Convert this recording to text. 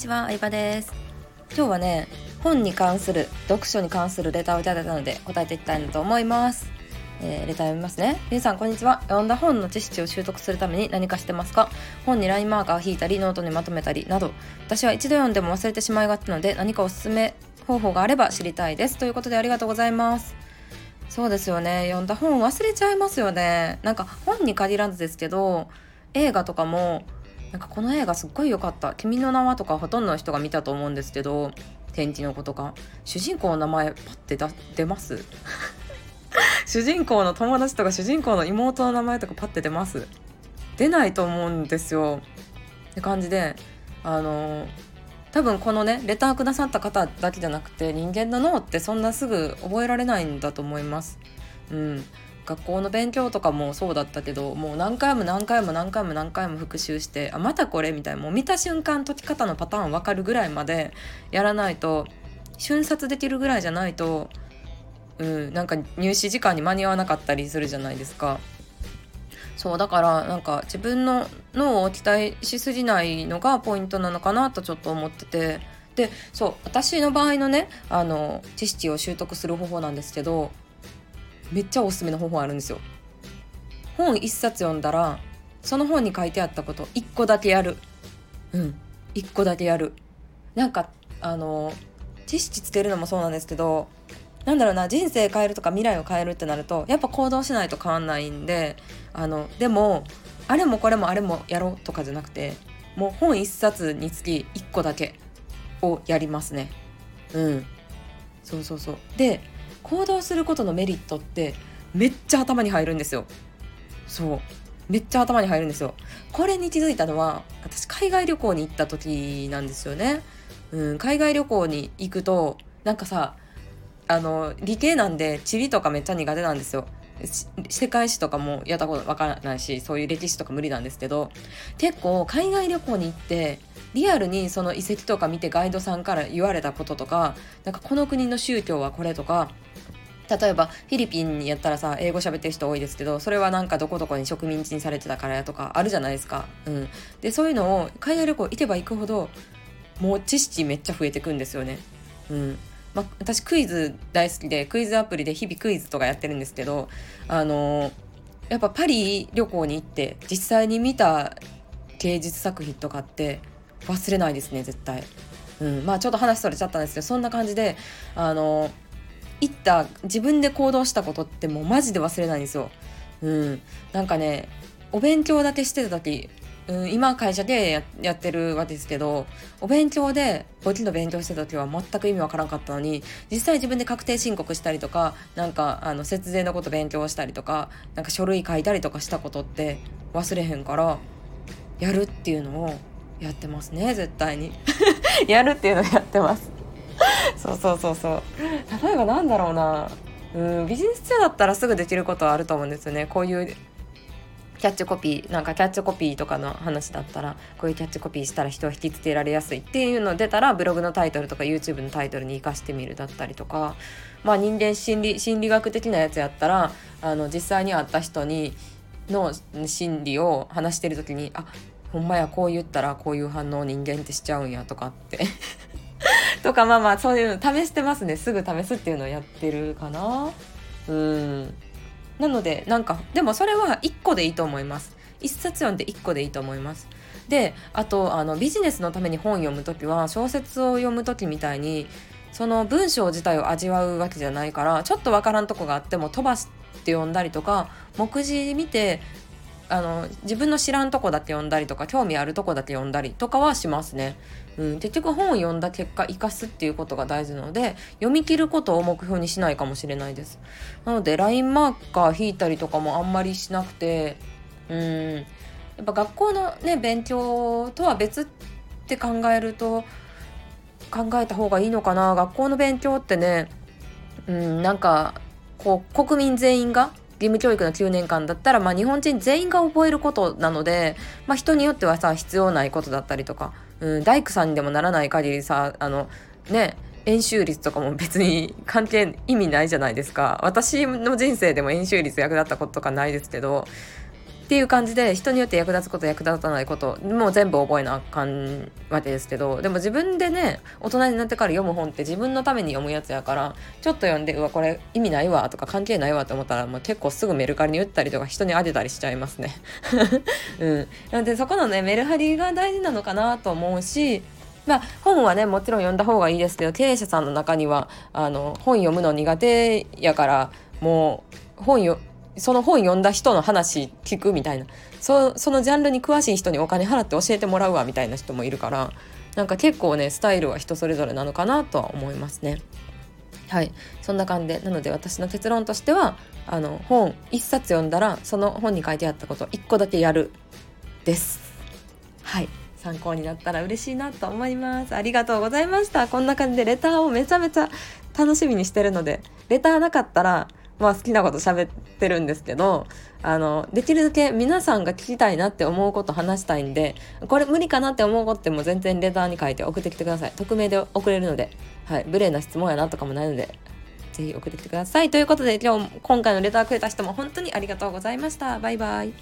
ちは、相葉です。今日はね、本に関する読書に関するレターをいただいたので答えていきたいなと思います。えー、レター読みますね。皆さんこんにちは。読んだ本の知識を習得するために何かしてますか？本にラインマーカーを引いたりノートにまとめたりなど。私は一度読んでも忘れてしまいがちなので何かおすすめ方法があれば知りたいです。ということでありがとうございます。そうですよね。読んだ本忘れちゃいますよね。なんか本に限らずですけど映画とかもなんかこの映画すっごい良かった「君の名は」とかほとんどの人が見たと思うんですけど天気の子とか。主人公の名前パッて出ます？主人公の友達とか主人公の妹の名前とかパッて出ます？出ないと思うんですよ。って感じであの多分このねレターくださった方だけじゃなくて人間の脳ってそんなすぐ覚えられないんだと思います。うん、学校の勉強とかもそうだったけどもう何回も何回も何回も何回も復習してあまたこれみたいなもう見た瞬間解き方のパターン分かるぐらいまでやらないと瞬殺できるぐらいじゃないと、うん、なんか入試時間に間に合わなかったりするじゃないですか。そうだからなんか自分の脳を期待しすぎないのがポイントなのかなとちょっと思っててでそう私の場合のねあの知識を習得する方法なんですけどめっちゃおすすめの方法あるんですよ。本一冊読んだらその本に書いてあったこと一個だけやる。うん一個だけやる。なんかあの知識つけるのもそうなんですけどなんだろうな人生変えるとか未来を変えるってなるとやっぱ行動しないと変わんないんであのでもあれもこれもあれもやろうとかじゃなくてもう本一冊につき1個だけをやりますね。うんそうそうそうで行動することのメリットってめっちゃ頭に入るんですよ。そう。めっちゃ頭に入るんですよ。これに気づいたのは私海外旅行に行った時なんですよね。うん海外旅行に行くとなんかさあの理系なんで地理とかめっちゃ苦手なんですよ。世界史とかもやったことわからないしそういう歴史とか無理なんですけど結構海外旅行に行ってリアルにその遺跡とか見てガイドさんから言われたこととかなんかこの国の宗教はこれとか例えばフィリピンにやったらさ英語喋ってる人多いですけどそれはなんかどこどこに植民地にされてたからやとかあるじゃないですか。うん、でそういうのを海外旅行行けば行くほどもう知識めっちゃ増えてくんですよね。うんま、私クイズ大好きでクイズアプリで日々クイズとかやってるんですけどあのやっぱパリ旅行に行って実際に見た芸術作品とかって忘れないですね絶対。うん、まあちょっと話それちゃったんですけどそんな感じであの行った自分で行動したことってもうマジで忘れないんですよ。うん、なんかねお勉強だけしてた時、うん、今会社でやってるわけですけどお勉強で簿記の勉強してた時は全く意味わからんかったのに実際自分で確定申告したりとかなんかあの節税のこと勉強したりとかなんか書類書いたりとかしたことって忘れへんからやるっていうのをやってますね絶対に。やるっていうのをやってます。そうそうそうそう。例えばなんだろうな。うんビジネス中だったらすぐできることはあると思うんですよね。こういうキャッチコピーなんかキャッチコピーとかの話だったらこういうキャッチコピーしたら人は引きつけられやすいっていうの出たらブログのタイトルとか YouTube のタイトルに生かしてみるだったりとかまあ人間心理心理学的なやつやったらあの実際に会った人にの心理を話してる時にあほんまやこう言ったらこういう反応人間ってしちゃうんやとかって。とかまあまあそういうの試してますね。すぐ試すっていうのをやってるかな。うん。なのでなんかでもそれは1個でいいと思います。1冊読んで1個でいいと思います。であとあのビジネスのために本読む時は小説を読む時みたいにその文章自体を味わうわけじゃないからちょっとわからんとこがあっても飛ばして読んだりとか目次見てあの自分の知らんとこだけ読んだりとか興味あるとこだけ読んだりとかはしますね。うん、結局本を読んだ結果生かすっていうことが大事なので読み切ることを目標にしないかもしれないです。なので LINE マーカー引いたりとかもあんまりしなくてうんやっぱ学校のね勉強とは別って考えると考えた方がいいのかな学校の勉強ってねうんなんかこう国民全員が義務教育の9年間だったら、まあ、日本人全員が覚えることなので、まあ、人によってはさ必要ないことだったりとか、うん、大工さんにでもならない限りさあのね円周率とかも別に関係意味ないじゃないですか。私の人生でも円周率役立ったこととかないですけどっていう感じで人によって役立つこと役立たないこともう全部覚えなあかんわけですけどでも自分でね大人になってから読む本って自分のために読むやつやからちょっと読んでうわこれ意味ないわとか関係ないわと思ったらもう結構すぐメルカリに売ったりとか人にあげたりしちゃいますね。うん、なのでそこのねメルハリが大事なのかなと思うしまあ、本はねもちろん読んだ方がいいですけど経営者さんの中にはあの本読むの苦手やからもう本よその本読んだ人の話聞くみたいな。そそのジャンルに詳しい人にお金払って教えてもらうわみたいな人もいるからなんか結構ねスタイルは人それぞれなのかなとは思いますね。はい。そんな感じでなので私の結論としてはあの本1冊読んだらその本に書いてあったこと1個だけやるです。はい。参考になったら嬉しいなと思います。ありがとうございました。こんな感じでレターをめちゃめちゃ楽しみにしてるのでレターなかったらまあ好きなこと喋ってるんですけどあのできるだけ皆さんが聞きたいなって思うこと話したいんでこれ無理かなって思うことっても全然レターに書いて送ってきてください。匿名で送れるので。はい。無礼な質問やなとかもないのでぜひ送ってきてください。ということで今日今回のレターくれた人も本当にありがとうございました。バイバイ。